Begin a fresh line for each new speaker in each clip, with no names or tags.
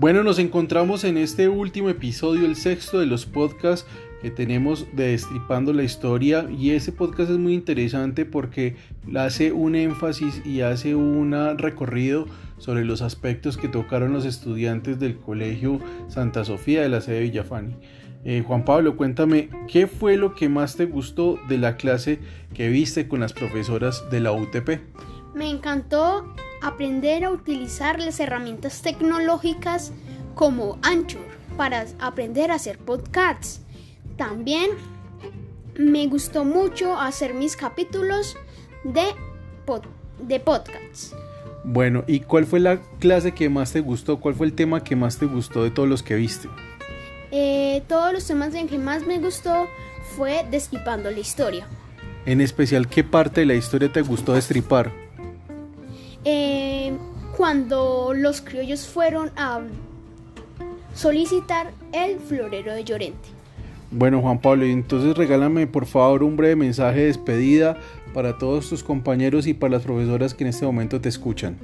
Bueno, nos encontramos en este último episodio, el sexto de los podcasts que tenemos de Destripando la Historia y ese podcast es muy interesante porque hace un énfasis y hace un recorrido sobre los aspectos que tocaron los estudiantes del Colegio Santa Sofía de la sede de Villafani. Eh, Juan Pablo, cuéntame, ¿qué fue lo que más te gustó de la clase que viste con las profesoras de la UTP?
Me encantó aprender a utilizar las herramientas tecnológicas como Anchor para aprender a hacer podcasts. También me gustó mucho hacer mis capítulos de, de podcasts.
Bueno, ¿y cuál fue la clase que más te gustó? ¿Cuál fue el tema que más te gustó de todos los que viste?
Eh, todos los temas en que más me gustó fue destripando la historia.
En especial, ¿qué parte de la historia te gustó destripar?
Eh, cuando los criollos fueron a solicitar el florero de Llorente.
Bueno, Juan Pablo, entonces regálame por favor un breve mensaje de despedida para todos tus compañeros y para las profesoras que en este momento te escuchan.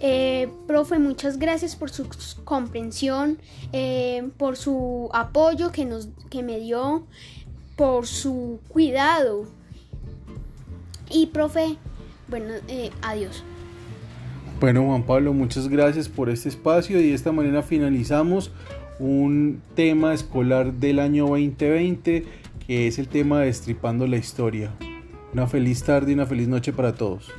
Eh, profe, muchas gracias por su comprensión, eh, por su apoyo que, nos, que me dio, por su cuidado. Y profe, bueno, eh, adiós.
Bueno, Juan Pablo, muchas gracias por este espacio y de esta manera finalizamos un tema escolar del año 2020 que es el tema de Destripando la Historia. Una feliz tarde y una feliz noche para todos.